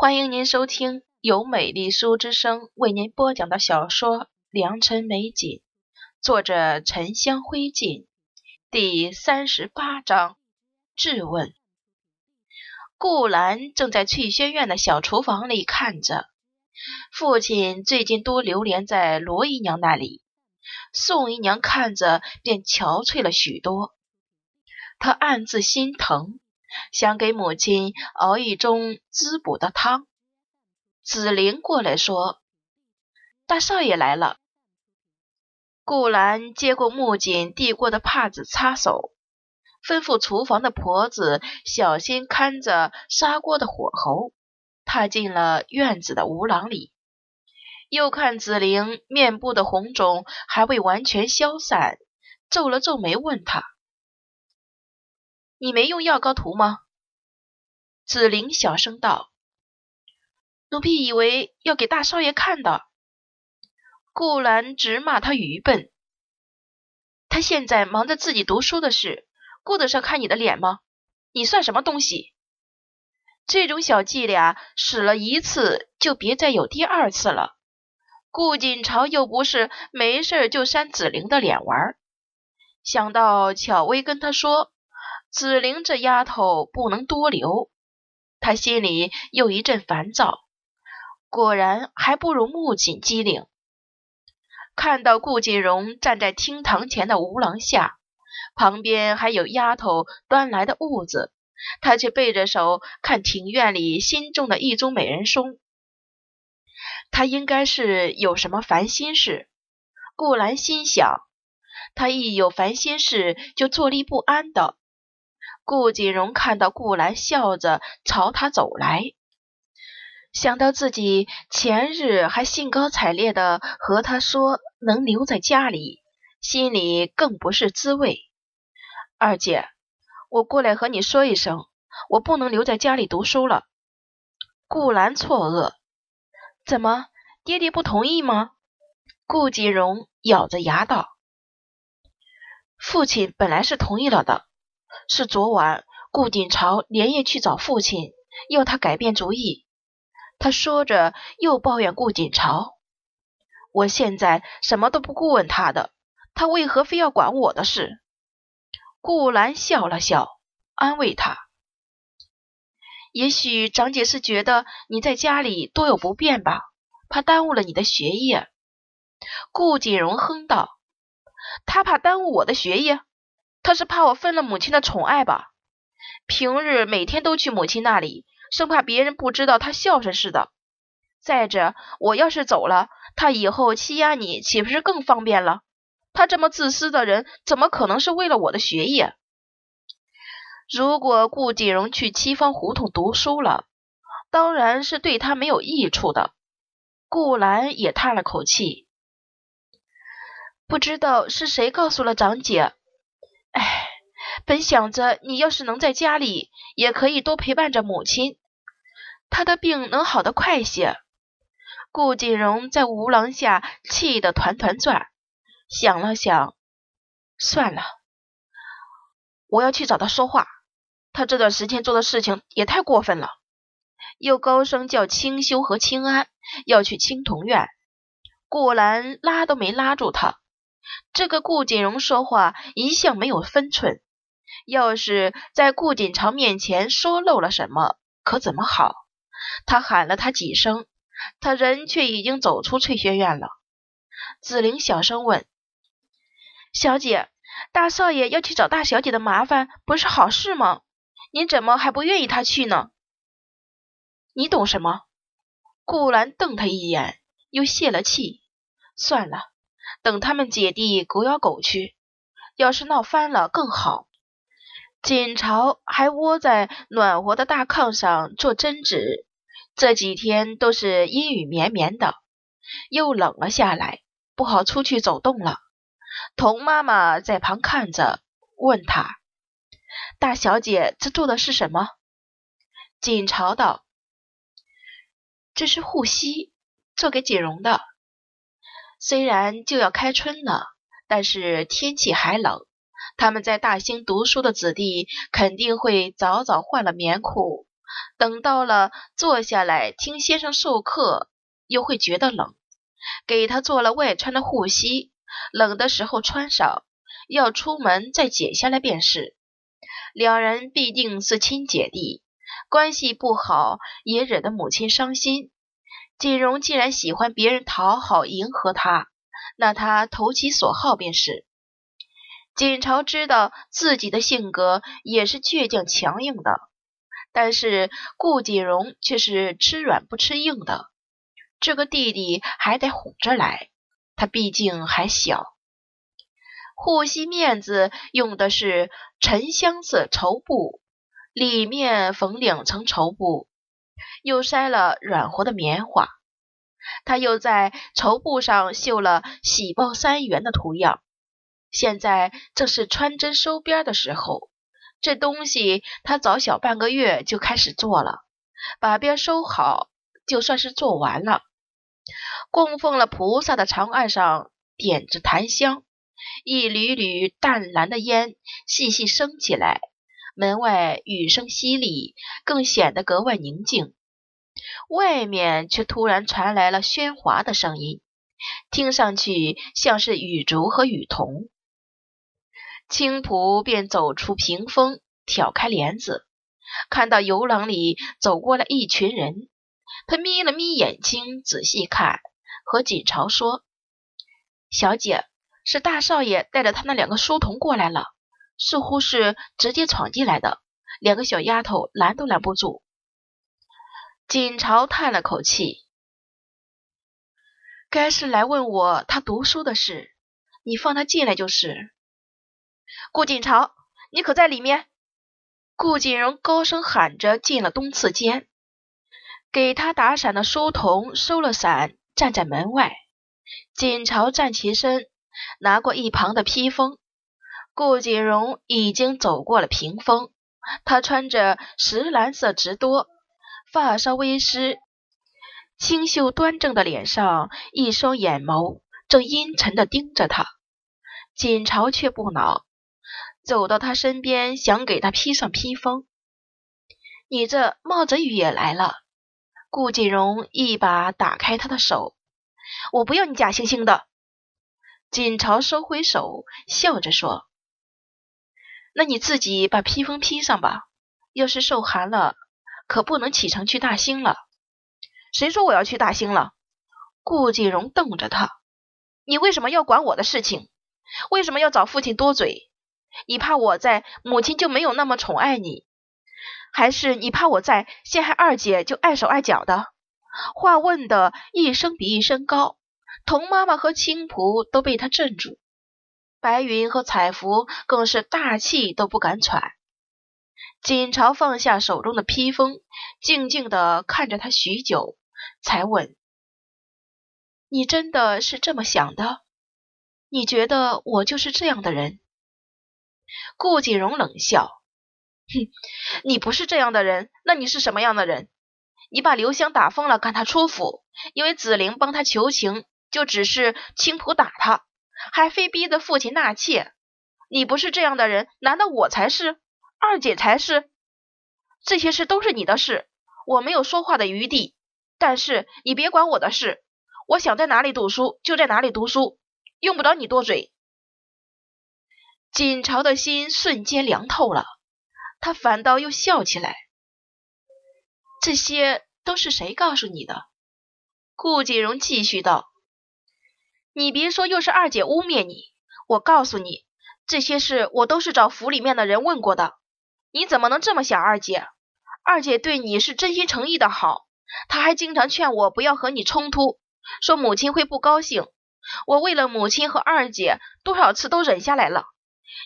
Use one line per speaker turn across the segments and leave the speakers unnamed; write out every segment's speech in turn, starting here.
欢迎您收听由美丽书之声为您播讲的小说《良辰美景》，作者沉香灰烬，第三十八章质问。顾兰正在翠轩院的小厨房里看着，父亲最近多流连在罗姨娘那里，宋姨娘看着便憔悴了许多，她暗自心疼。想给母亲熬一盅滋补的汤。紫菱过来说：“大少爷来了。”顾兰接过木槿递过的帕子擦手，吩咐厨房的婆子小心看着砂锅的火候，踏进了院子的屋廊里。又看紫菱面部的红肿还未完全消散，皱了皱眉，问他。你没用药膏涂吗？紫菱小声道：“奴婢以为要给大少爷看的。”顾兰直骂他愚笨。他现在忙着自己读书的事，顾得上看你的脸吗？你算什么东西？这种小伎俩使了一次，就别再有第二次了。顾锦朝又不是没事就扇紫菱的脸玩。想到巧薇跟他说。紫菱这丫头不能多留，他心里又一阵烦躁。果然还不如木槿机灵。看到顾锦荣站在厅堂前的屋廊下，旁边还有丫头端来的物子，他却背着手看庭院里新种的一株美人松。他应该是有什么烦心事。顾兰心想，他一有烦心事就坐立不安的。顾锦荣看到顾兰笑着朝他走来，想到自己前日还兴高采烈的和他说能留在家里，心里更不是滋味。二姐，我过来和你说一声，我不能留在家里读书了。顾兰错愕，怎么，爹爹不同意吗？顾锦荣咬着牙道：“父亲本来是同意了的。”是昨晚，顾鼎朝连夜去找父亲，要他改变主意。他说着，又抱怨顾鼎朝：“我现在什么都不顾问他的，他为何非要管我的事？”顾兰笑了笑，安慰他：“也许长姐是觉得你在家里多有不便吧，怕耽误了你的学业。”顾锦荣哼道：“他怕耽误我的学业？”他是怕我分了母亲的宠爱吧？平日每天都去母亲那里，生怕别人不知道他孝顺似的。再者，我要是走了，他以后欺压你，岂不是更方便了？他这么自私的人，怎么可能是为了我的学业？如果顾锦荣去七方胡同读书了，当然是对他没有益处的。顾兰也叹了口气，不知道是谁告诉了长姐。本想着你要是能在家里，也可以多陪伴着母亲，她的病能好得快些。顾锦荣在吴廊下气得团团转，想了想，算了，我要去找他说话。他这段时间做的事情也太过分了，又高声叫清修和清安要去青铜院，顾兰拉都没拉住他。这个顾锦荣说话一向没有分寸，要是在顾锦朝面前说漏了什么，可怎么好？他喊了他几声，他人却已经走出翠轩院了。紫菱小声问：“小姐，大少爷要去找大小姐的麻烦，不是好事吗？您怎么还不愿意他去呢？”你懂什么？顾兰瞪他一眼，又泄了气。算了。等他们姐弟狗咬狗去，要是闹翻了更好。锦朝还窝在暖和的大炕上做针纸，这几天都是阴雨绵绵的，又冷了下来，不好出去走动了。童妈妈在旁看着，问他：“大小姐，这做的是什么？”锦朝道：“这是护膝，做给锦荣的。”虽然就要开春了，但是天气还冷。他们在大兴读书的子弟肯定会早早换了棉裤，等到了坐下来听先生授课，又会觉得冷，给他做了外穿的护膝，冷的时候穿上，要出门再解下来便是。两人必定是亲姐弟，关系不好也惹得母亲伤心。锦荣既然喜欢别人讨好迎合他，那他投其所好便是。锦朝知道自己的性格也是倔强强硬的，但是顾锦荣却是吃软不吃硬的。这个弟弟还得哄着来，他毕竟还小。护膝面子用的是沉香色绸布，里面缝两层绸布，又塞了软和的棉花。他又在绸布上绣了“喜报三元”的图样。现在正是穿针收边的时候，这东西他早小半个月就开始做了，把边收好，就算是做完了。供奉了菩萨的长案上点着檀香。一缕缕淡蓝的烟细细升起来，门外雨声淅沥，更显得格外宁静。外面却突然传来了喧哗的声音，听上去像是雨竹和雨桐。青浦便走出屏风，挑开帘子，看到游廊里走过了一群人。他眯了眯眼睛，仔细看，和锦朝说：“小姐。”是大少爷带着他那两个书童过来了，似乎是直接闯进来的，两个小丫头拦都拦不住。锦朝叹了口气，该是来问我他读书的事，你放他进来就是。顾锦朝，你可在里面？顾锦荣高声喊着进了东次间，给他打伞的书童收了伞，站在门外。锦朝站起身。拿过一旁的披风，顾锦荣已经走过了屏风。他穿着石蓝色直多，发稍微湿，清秀端正的脸上，一双眼眸正阴沉地盯着他。锦朝却不恼，走到他身边，想给他披上披风。你这冒着雨也来了。顾锦荣一把打开他的手，我不要你假惺惺的。锦朝收回手，笑着说：“那你自己把披风披上吧。要是受寒了，可不能启程去大兴了。”“谁说我要去大兴了？”顾锦荣瞪着他：“你为什么要管我的事情？为什么要找父亲多嘴？你怕我在，母亲就没有那么宠爱你？还是你怕我在，陷害二姐就碍手碍脚的？”话问的一声比一声高。童妈妈和青浦都被他镇住，白云和彩芙更是大气都不敢喘。锦朝放下手中的披风，静静地看着他许久，才问：“你真的是这么想的？你觉得我就是这样的人？”顾锦荣冷笑：“哼，你不是这样的人，那你是什么样的人？你把刘香打疯了，赶她出府，因为紫菱帮他求情。”就只是青浦打他，还非逼得父亲纳妾。你不是这样的人，难道我才是？二姐才是？这些事都是你的事，我没有说话的余地。但是你别管我的事，我想在哪里读书就在哪里读书，用不着你多嘴。锦朝的心瞬间凉透了，他反倒又笑起来。这些都是谁告诉你的？顾锦荣继续道。你别说，又是二姐污蔑你。我告诉你，这些事我都是找府里面的人问过的。你怎么能这么想二姐？二姐对你是真心诚意的好，她还经常劝我不要和你冲突，说母亲会不高兴。我为了母亲和二姐，多少次都忍下来了。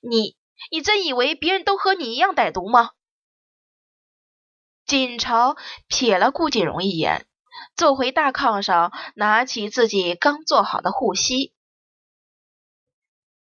你，你真以为别人都和你一样歹毒吗？锦朝瞥了顾锦荣一眼。坐回大炕上，拿起自己刚做好的护膝。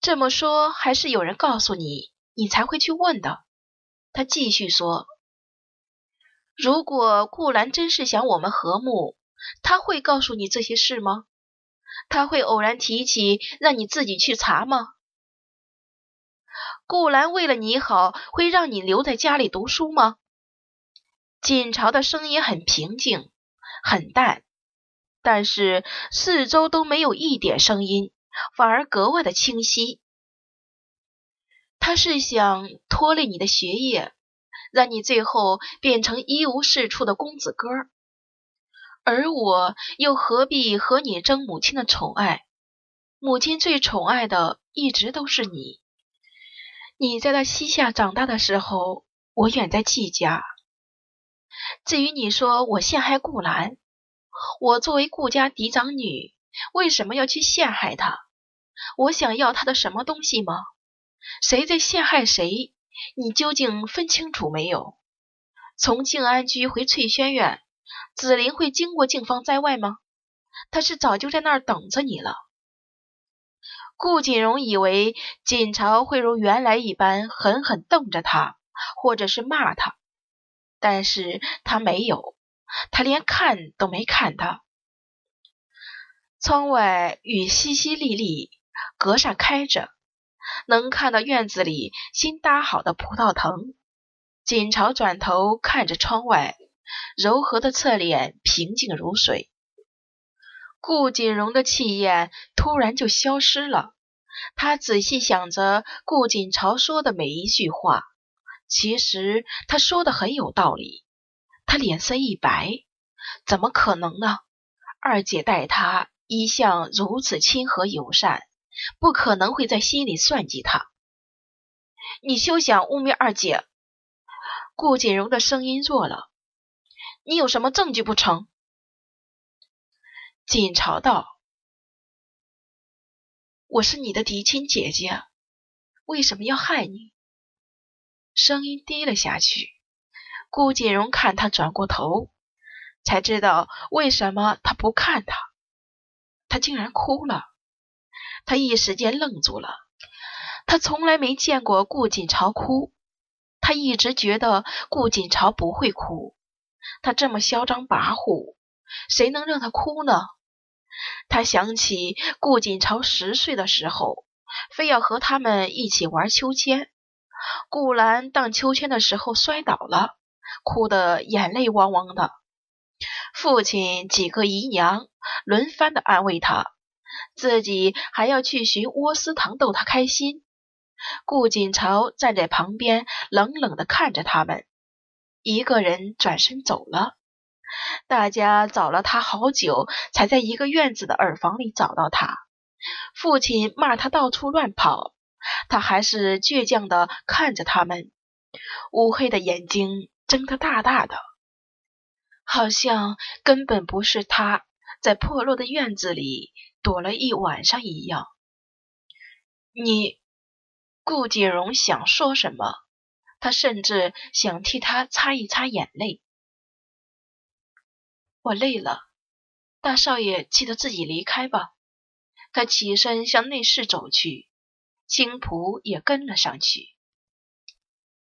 这么说，还是有人告诉你，你才会去问的。他继续说：“如果顾兰真是想我们和睦，他会告诉你这些事吗？他会偶然提起，让你自己去查吗？顾兰为了你好，会让你留在家里读书吗？”锦朝的声音很平静，很淡，但是四周都没有一点声音，反而格外的清晰。他是想拖累你的学业，让你最后变成一无是处的公子哥，而我又何必和你争母亲的宠爱？母亲最宠爱的一直都是你。你在他膝下长大的时候，我远在季家。至于你说我陷害顾兰，我作为顾家嫡长女，为什么要去陷害他？我想要他的什么东西吗？谁在陷害谁？你究竟分清楚没有？从静安居回翠轩院，紫菱会经过静芳在外吗？她是早就在那儿等着你了。顾锦荣以为锦朝会如原来一般狠狠瞪着他，或者是骂他，但是他没有，他连看都没看他。窗外雨淅淅沥沥，格扇开着，能看到院子里新搭好的葡萄藤。锦朝转头看着窗外，柔和的侧脸平静如水。顾锦荣的气焰突然就消失了。他仔细想着顾锦朝说的每一句话，其实他说的很有道理。他脸色一白，怎么可能呢？二姐待他一向如此亲和友善，不可能会在心里算计他。你休想污蔑二姐！顾锦荣的声音弱了。你有什么证据不成？锦朝道：“我是你的嫡亲姐姐，为什么要害你？”声音低了下去。顾锦荣看他转过头，才知道为什么他不看他。他竟然哭了。他一时间愣住了。他从来没见过顾锦朝哭。他一直觉得顾锦朝不会哭。他这么嚣张跋扈，谁能让他哭呢？他想起顾锦朝十岁的时候，非要和他们一起玩秋千。顾兰荡秋千的时候摔倒了，哭得眼泪汪汪的。父亲几个姨娘轮番的安慰他，自己还要去寻窝司堂逗他开心。顾锦朝站在旁边，冷冷的看着他们，一个人转身走了。大家找了他好久，才在一个院子的耳房里找到他。父亲骂他到处乱跑，他还是倔强的看着他们，乌黑的眼睛睁得大大的，好像根本不是他在破落的院子里躲了一晚上一样。你，顾锦荣想说什么，他甚至想替他擦一擦眼泪。我累了，大少爷记得自己离开吧。他起身向内室走去，青仆也跟了上去。